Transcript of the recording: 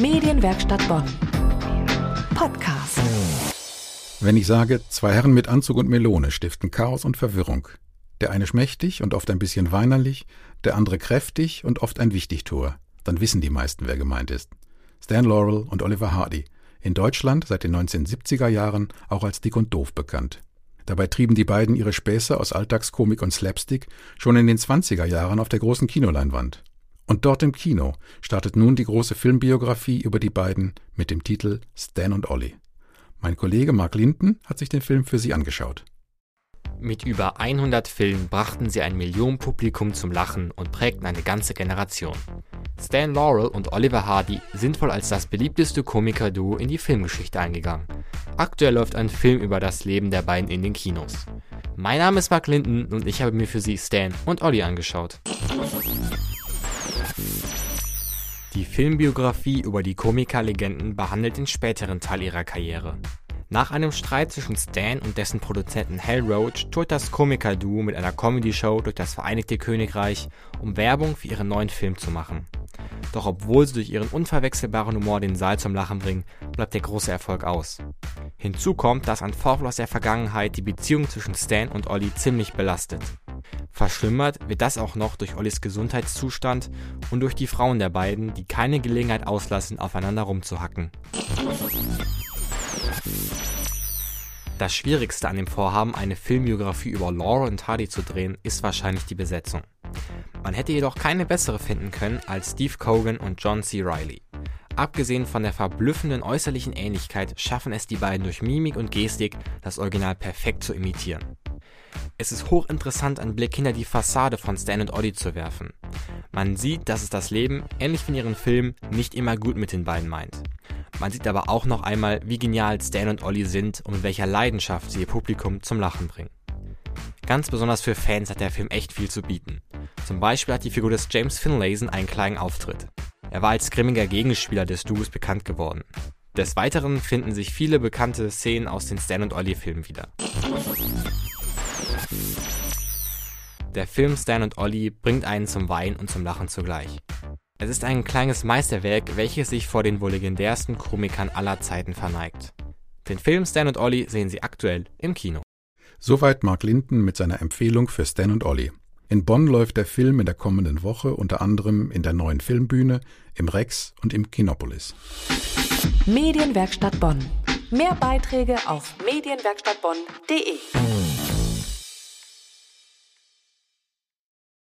Medienwerkstatt Bonn. Podcast. Wenn ich sage, zwei Herren mit Anzug und Melone stiften Chaos und Verwirrung. Der eine schmächtig und oft ein bisschen weinerlich, der andere kräftig und oft ein Wichtigtuer, dann wissen die meisten, wer gemeint ist. Stan Laurel und Oliver Hardy. In Deutschland seit den 1970er Jahren auch als dick und doof bekannt. Dabei trieben die beiden ihre Späße aus Alltagskomik und Slapstick schon in den 20er Jahren auf der großen Kinoleinwand. Und dort im Kino startet nun die große Filmbiografie über die beiden mit dem Titel Stan und Ollie. Mein Kollege Mark Linden hat sich den Film für Sie angeschaut. Mit über 100 Filmen brachten sie ein Millionenpublikum zum Lachen und prägten eine ganze Generation. Stan Laurel und Oliver Hardy sind wohl als das beliebteste Komiker-Duo in die Filmgeschichte eingegangen. Aktuell läuft ein Film über das Leben der beiden in den Kinos. Mein Name ist Mark Linden und ich habe mir für Sie Stan und Ollie angeschaut. Die Filmbiografie über die Komikerlegenden behandelt den späteren Teil ihrer Karriere. Nach einem Streit zwischen Stan und dessen Produzenten Hal Roach tourt das Komiker-Duo mit einer Comedy-Show durch das Vereinigte Königreich, um Werbung für ihren neuen Film zu machen. Doch obwohl sie durch ihren unverwechselbaren Humor den Saal zum Lachen bringen, bleibt der große Erfolg aus. Hinzu kommt, dass ein Vorfall aus der Vergangenheit die Beziehung zwischen Stan und Ollie ziemlich belastet. Verschlimmert wird das auch noch durch Ollis Gesundheitszustand und durch die Frauen der beiden, die keine Gelegenheit auslassen, aufeinander rumzuhacken. Das Schwierigste an dem Vorhaben, eine Filmbiografie über Laura und Hardy zu drehen, ist wahrscheinlich die Besetzung. Man hätte jedoch keine bessere finden können als Steve Cogan und John C. Reilly. Abgesehen von der verblüffenden äußerlichen Ähnlichkeit schaffen es die beiden durch Mimik und Gestik, das Original perfekt zu imitieren. Es ist hochinteressant, einen Blick hinter die Fassade von Stan und Ollie zu werfen. Man sieht, dass es das Leben, ähnlich wie in ihren Filmen, nicht immer gut mit den beiden meint. Man sieht aber auch noch einmal, wie genial Stan und Ollie sind und mit welcher Leidenschaft sie ihr Publikum zum Lachen bringen. Ganz besonders für Fans hat der Film echt viel zu bieten. Zum Beispiel hat die Figur des James Finlayson einen kleinen Auftritt. Er war als grimmiger Gegenspieler des Duos bekannt geworden. Des Weiteren finden sich viele bekannte Szenen aus den Stan und Ollie Filmen wieder. Der Film Stan und Ollie bringt einen zum Weinen und zum Lachen zugleich. Es ist ein kleines Meisterwerk, welches sich vor den wohl legendärsten Komikern aller Zeiten verneigt. Den Film Stan und Ollie sehen Sie aktuell im Kino. Soweit Mark Linden mit seiner Empfehlung für Stan und Ollie. In Bonn läuft der Film in der kommenden Woche unter anderem in der neuen Filmbühne, im Rex und im Kinopolis. Medienwerkstatt Bonn. Mehr Beiträge auf medienwerkstattbonn.de.